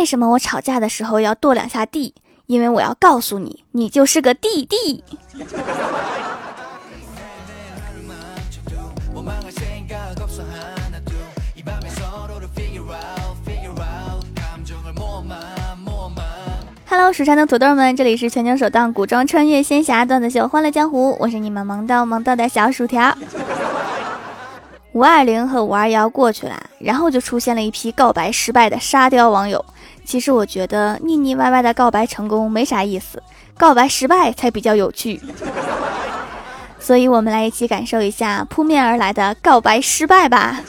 为什么我吵架的时候要跺两下地？因为我要告诉你，你就是个弟弟。Hello，蜀山的土豆们，这里是全球首档古装穿越仙侠段子秀《欢乐江湖》，我是你们萌到萌到的小薯条。五二零和五二幺过去了，然后就出现了一批告白失败的沙雕网友。其实我觉得腻腻歪歪的告白成功没啥意思，告白失败才比较有趣。所以，我们来一起感受一下扑面而来的告白失败吧。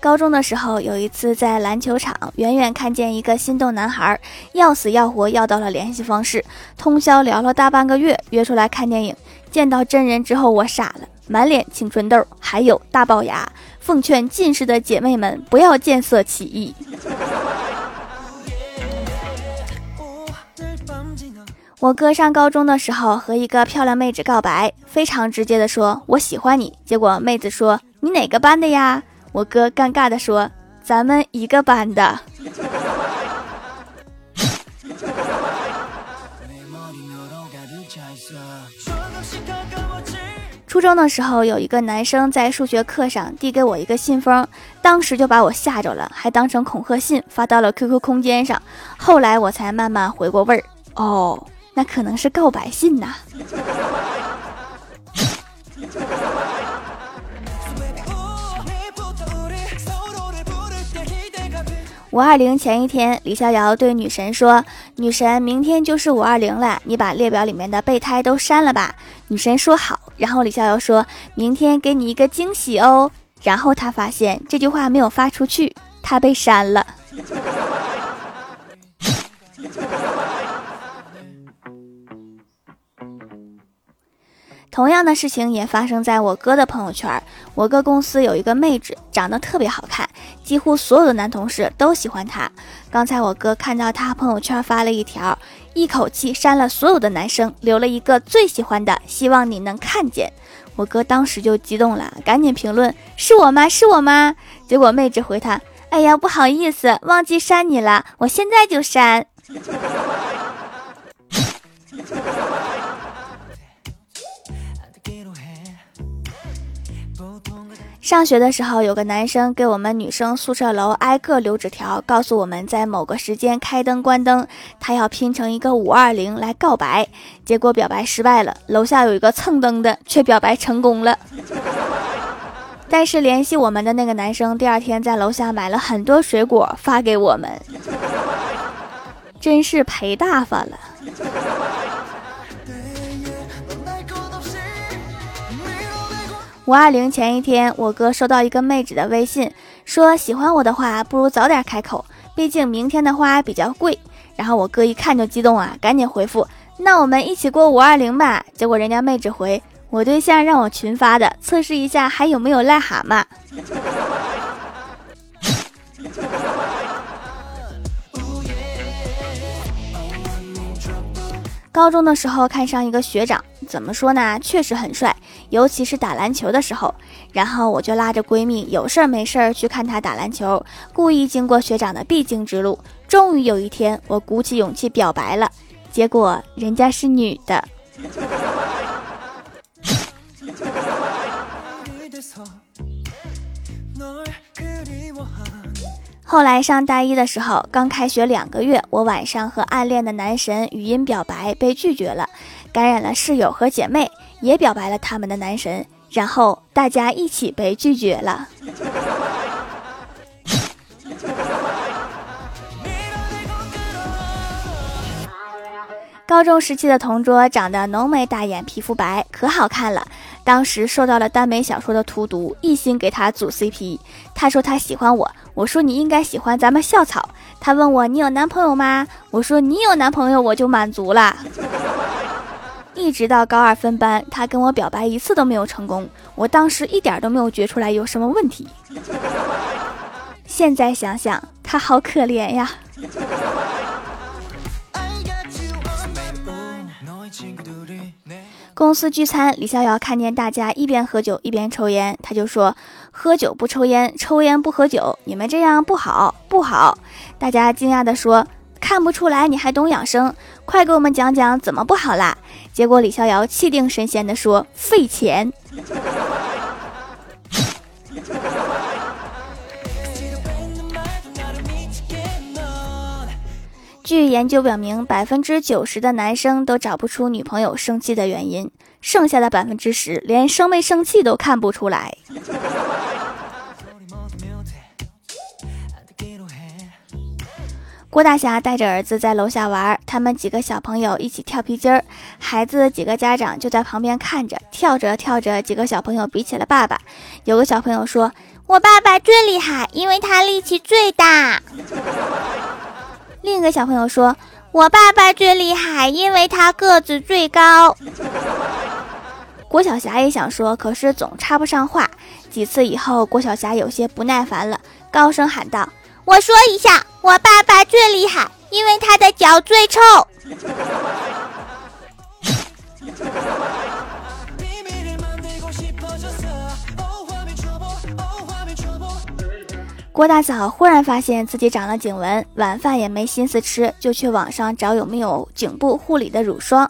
高中的时候，有一次在篮球场，远远看见一个心动男孩，要死要活要到了联系方式，通宵聊了大半个月，约出来看电影。见到真人之后，我傻了，满脸青春痘，还有大龅牙。奉劝近视的姐妹们不要见色起意。我哥上高中的时候和一个漂亮妹子告白，非常直接的说：“我喜欢你。”结果妹子说：“你哪个班的呀？”我哥尴尬的说：“咱们一个班的。”初中的时候，有一个男生在数学课上递给我一个信封，当时就把我吓着了，还当成恐吓信发到了 QQ 空间上。后来我才慢慢回过味儿，哦，那可能是告白信呐。五二零前一天，李逍遥对女神说：“女神，明天就是五二零了，你把列表里面的备胎都删了吧。”女神说好。然后李逍遥说：“明天给你一个惊喜哦。”然后他发现这句话没有发出去，他被删了。同样的事情也发生在我哥的朋友圈。我哥公司有一个妹纸，长得特别好看，几乎所有的男同事都喜欢她。刚才我哥看到他朋友圈发了一条，一口气删了所有的男生，留了一个最喜欢的，希望你能看见。我哥当时就激动了，赶紧评论：“是我吗？是我吗？”结果妹子回他：“哎呀，不好意思，忘记删你了，我现在就删。”上学的时候，有个男生给我们女生宿舍楼挨个留纸条，告诉我们在某个时间开灯关灯，他要拼成一个五二零来告白。结果表白失败了，楼下有一个蹭灯的却表白成功了。但是联系我们的那个男生第二天在楼下买了很多水果发给我们，真是赔大发了。五二零前一天，我哥收到一个妹纸的微信，说喜欢我的话，不如早点开口，毕竟明天的花比较贵。然后我哥一看就激动啊，赶紧回复：“那我们一起过五二零吧。”结果人家妹纸回：“我对象让我群发的，测试一下还有没有癞蛤蟆。”高中的时候看上一个学长，怎么说呢？确实很帅，尤其是打篮球的时候。然后我就拉着闺蜜有事儿没事儿去看他打篮球，故意经过学长的必经之路。终于有一天，我鼓起勇气表白了，结果人家是女的。后来上大一的时候，刚开学两个月，我晚上和暗恋的男神语音表白被拒绝了，感染了室友和姐妹，也表白了他们的男神，然后大家一起被拒绝了。高中时期的同桌长得浓眉大眼，皮肤白，可好看了。当时受到了耽美小说的荼毒，一心给他组 CP。他说他喜欢我，我说你应该喜欢咱们校草。他问我你有男朋友吗？我说你有男朋友我就满足了。一直到高二分班，他跟我表白一次都没有成功。我当时一点都没有觉出来有什么问题。现在想想，他好可怜呀。公司聚餐，李逍遥看见大家一边喝酒一边抽烟，他就说：“喝酒不抽烟，抽烟不喝酒，你们这样不好不好。大家惊讶地说：“看不出来你还懂养生，快给我们讲讲怎么不好啦？”结果李逍遥气定神闲地说：“费钱。”据研究表明，百分之九十的男生都找不出女朋友生气的原因，剩下的百分之十连生没生气都看不出来。郭大侠带着儿子在楼下玩，他们几个小朋友一起跳皮筋儿，孩子几个家长就在旁边看着，跳着跳着，几个小朋友比起了爸爸。有个小朋友说：“我爸爸最厉害，因为他力气最大。”另一个小朋友说：“我爸爸最厉害，因为他个子最高。”郭晓霞也想说，可是总插不上话。几次以后，郭晓霞有些不耐烦了，高声喊道。我说一下，我爸爸最厉害，因为他的脚最臭。郭大嫂忽然发现自己长了颈纹，晚饭也没心思吃，就去网上找有没有颈部护理的乳霜。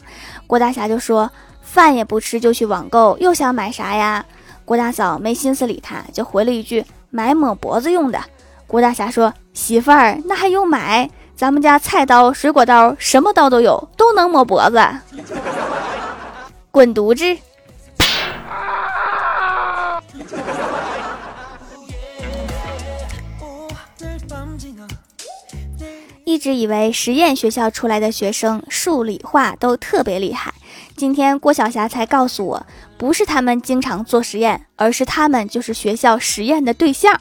郭大侠就说：“饭也不吃就去网购，又想买啥呀？”郭大嫂没心思理他，就回了一句：“买抹脖子用的。”郭大侠说：“媳妇儿，那还用买？咱们家菜刀、水果刀，什么刀都有，都能抹脖子。”滚犊子！一直以为实验学校出来的学生数理化都特别厉害，今天郭晓霞才告诉我，不是他们经常做实验，而是他们就是学校实验的对象。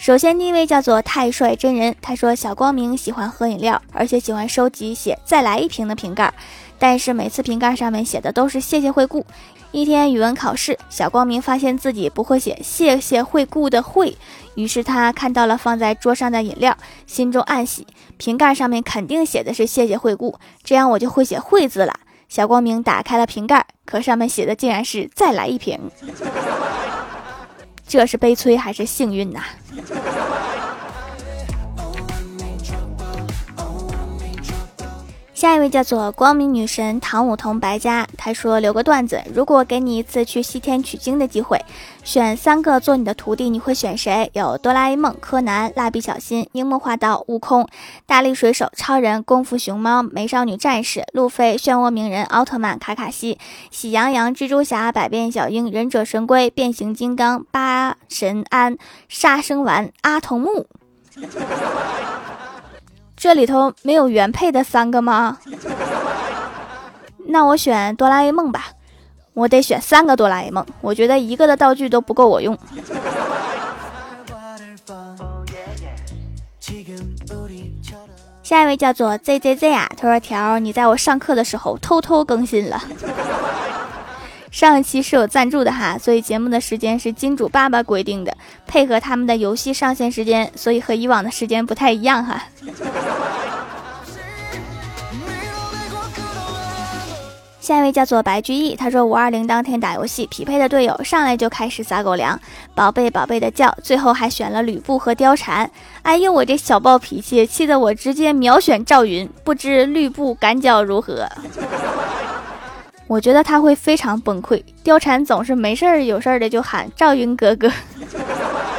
首先，第一位叫做太帅真人，他说小光明喜欢喝饮料，而且喜欢收集写“再来一瓶”的瓶盖，但是每次瓶盖上面写的都是“谢谢惠顾”。一天语文考试，小光明发现自己不会写“谢谢惠顾”的“惠”，于是他看到了放在桌上的饮料，心中暗喜，瓶盖上面肯定写的是“谢谢惠顾”，这样我就会写“惠”字了。小光明打开了瓶盖，可上面写的竟然是“再来一瓶”。这是悲催还是幸运呐？下一位叫做光明女神唐舞桐白家，她说留个段子：如果给你一次去西天取经的机会，选三个做你的徒弟，你会选谁？有哆啦 A 梦、柯南、蜡笔小新、樱木花道、悟空、大力水手、超人、功夫熊猫、美少女战士、路飞、漩涡鸣人、奥特曼、卡卡西、喜羊羊、蜘蛛侠、百变小樱、忍者神龟、变形金刚、八神庵、杀生丸、阿童木。这里头没有原配的三个吗？那我选哆啦 A 梦吧，我得选三个哆啦 A 梦，我觉得一个的道具都不够我用。下一位叫做 ZZZ 啊，他说条你在我上课的时候偷偷更新了。上一期是有赞助的哈，所以节目的时间是金主爸爸规定的，配合他们的游戏上线时间，所以和以往的时间不太一样哈。下一位叫做白居易，他说五二零当天打游戏，匹配的队友上来就开始撒狗粮，宝贝宝贝的叫，最后还选了吕布和貂蝉。哎呦，我这小暴脾气，气得我直接秒选赵云，不知吕布感脚如何？我觉得他会非常崩溃。貂蝉总是没事儿有事儿的就喊赵云哥哥。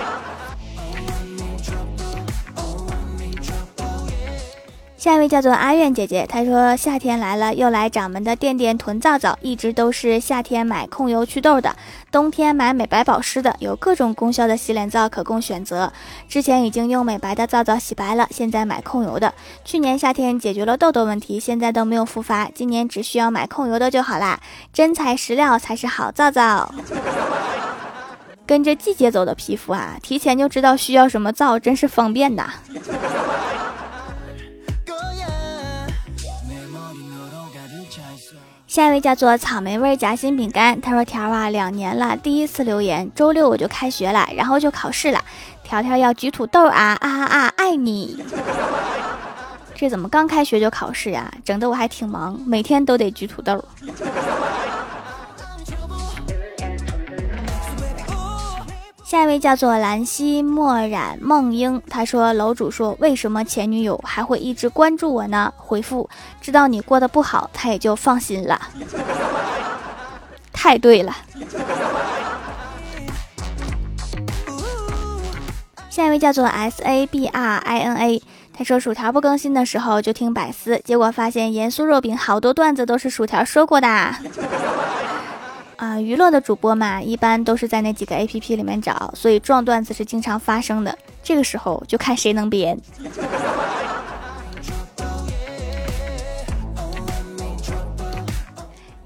下一位叫做阿苑姐姐，她说夏天来了，又来掌门的垫垫囤皂皂，一直都是夏天买控油祛痘的，冬天买美白保湿的，有各种功效的洗脸皂可供选择。之前已经用美白的皂皂洗白了，现在买控油的。去年夏天解决了痘痘问题，现在都没有复发，今年只需要买控油的就好啦。真材实料才是好皂皂，跟着季节走的皮肤啊，提前就知道需要什么皂，真是方便呐。下一位叫做草莓味夹心饼干，他说：“条啊，两年了，第一次留言，周六我就开学了，然后就考试了。条条要举土豆啊 啊啊啊！爱你。这怎么刚开学就考试呀？整得我还挺忙，每天都得举土豆。”下一位叫做兰溪墨染梦英，他说：“楼主说，为什么前女友还会一直关注我呢？”回复：知道你过得不好，他也就放心了。太对了。下一位叫做 S A B R I N A，他说：“薯条不更新的时候就听百思，结果发现盐酥肉饼好多段子都是薯条说过的。”，啊娱乐的主播嘛，一般都是在那几个 A P P 里面找，所以撞段子是经常发生的。这个时候就看谁能编。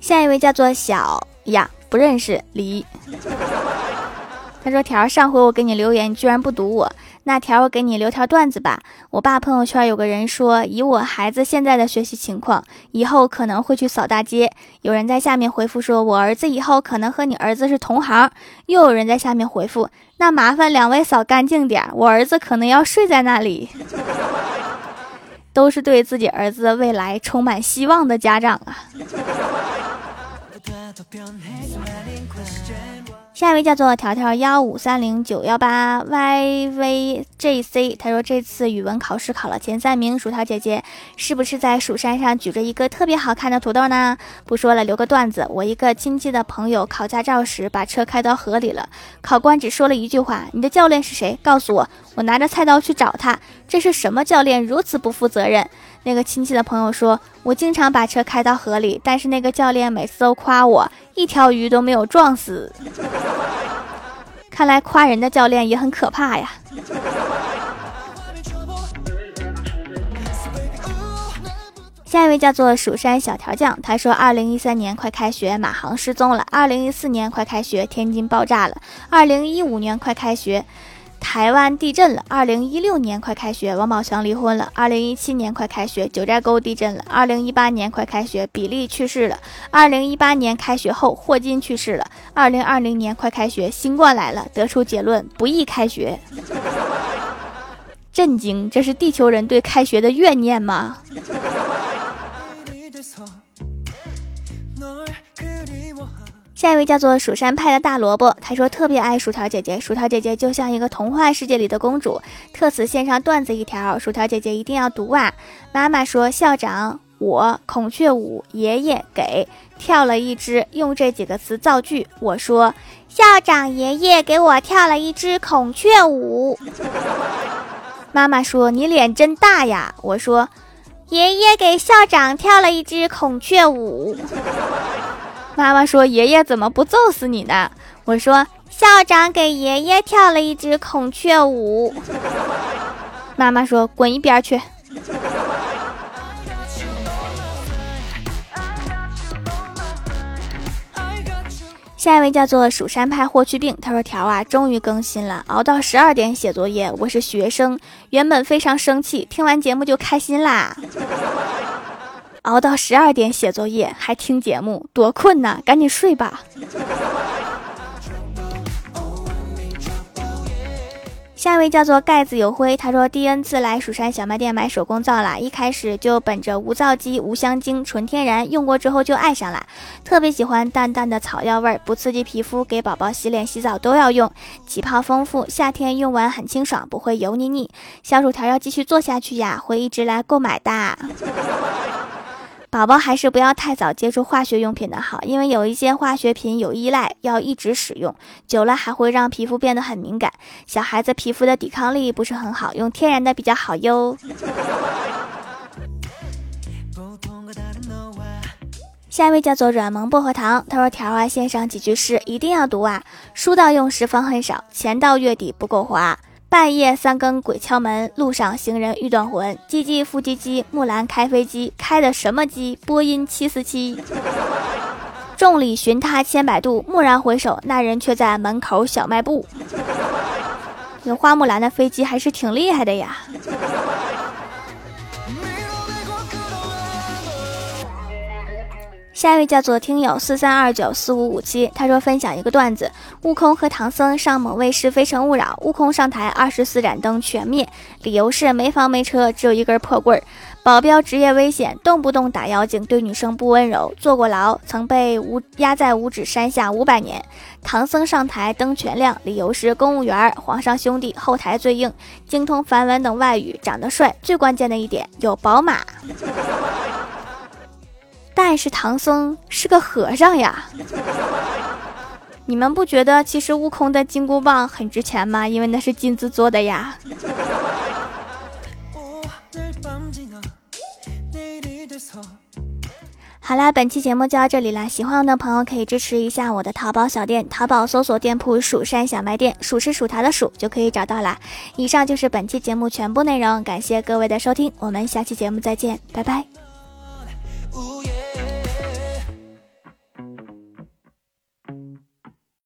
下一位叫做小呀，不认识李。他说：“条上回我给你留言，你居然不读我。”那条我给你留条段子吧。我爸朋友圈有个人说，以我孩子现在的学习情况，以后可能会去扫大街。有人在下面回复说，我儿子以后可能和你儿子是同行。又有人在下面回复，那麻烦两位扫干净点，我儿子可能要睡在那里。都是对自己儿子未来充满希望的家长啊。下一位叫做条条幺五三零九幺八 yvjc，他说这次语文考试考了前三名，薯条姐姐是不是在蜀山上举着一个特别好看的土豆呢？不说了，留个段子。我一个亲戚的朋友考驾照时把车开到河里了，考官只说了一句话：“你的教练是谁？告诉我。”我拿着菜刀去找他，这是什么教练如此不负责任？那个亲戚的朋友说：“我经常把车开到河里，但是那个教练每次都夸我，一条鱼都没有撞死。看来夸人的教练也很可怕呀。”下一位叫做蜀山小调酱，他说：“二零一三年快开学，马航失踪了；二零一四年快开学，天津爆炸了；二零一五年快开学。”台湾地震了，二零一六年快开学，王宝强离婚了；二零一七年快开学，九寨沟地震了；二零一八年快开学，比利去世了；二零一八年开学后，霍金去世了；二零二零年快开学，新冠来了，得出结论：不宜开学。震惊！这是地球人对开学的怨念吗？下一位叫做蜀山派的大萝卜，他说特别爱薯条姐姐，薯条姐姐就像一个童话世界里的公主。特此献上段子一条，薯条姐姐一定要读啊！妈妈说校长我孔雀舞，爷爷给跳了一支，用这几个词造句。我说校长爷爷给我跳了一支孔雀舞。妈妈说你脸真大呀！我说爷爷给校长跳了一支孔雀舞。妈妈说：“爷爷怎么不揍死你呢？”我说：“校长给爷爷跳了一支孔雀舞。”妈妈说：“滚一边去。”下一位叫做蜀山派霍去病，他说：“条啊，终于更新了，熬到十二点写作业。我是学生，原本非常生气，听完节目就开心啦。”熬到十二点写作业还听节目，多困呐！赶紧睡吧。下一位叫做盖子有灰，他说第 N 次来蜀山小卖店买手工皂啦，一开始就本着无皂基、无香精、纯天然，用过之后就爱上了，特别喜欢淡淡的草药味儿，不刺激皮肤，给宝宝洗脸、洗澡都要用，起泡丰富，夏天用完很清爽，不会油腻腻。小薯条要继续做下去呀，会一直来购买的。宝宝还是不要太早接触化学用品的好，因为有一些化学品有依赖，要一直使用，久了还会让皮肤变得很敏感。小孩子皮肤的抵抗力不是很好，用天然的比较好哟。下一位叫做软萌薄荷糖，他说：“条啊，献上几句诗，一定要读啊！书到用时方恨少，钱到月底不够花。”半夜三更鬼敲门，路上行人欲断魂。唧唧复唧唧，木兰开飞机，开的什么机？波音七四七。众里寻他千百度，蓦然回首，那人却在门口小卖部。这花木兰的飞机还是挺厉害的呀。下一位叫做听友四三二九四五五七，他说分享一个段子：悟空和唐僧上某卫视《非诚勿扰》，悟空上台，二十四盏灯全灭，理由是没房没车，只有一根破棍儿。保镖职业危险，动不动打妖精，对女生不温柔，坐过牢，曾被无压在五指山下五百年。唐僧上台，灯全亮，理由是公务员，皇上兄弟，后台最硬，精通梵文等外语，长得帅，最关键的一点有宝马。但是唐僧是个和尚呀，你们不觉得其实悟空的金箍棒很值钱吗？因为那是金子做的呀。好啦，本期节目就到这里啦！喜欢我的朋友可以支持一下我的淘宝小店，淘宝搜索店铺“蜀山小卖店”，数是数他的数就可以找到啦。以上就是本期节目全部内容，感谢各位的收听，我们下期节目再见，拜拜。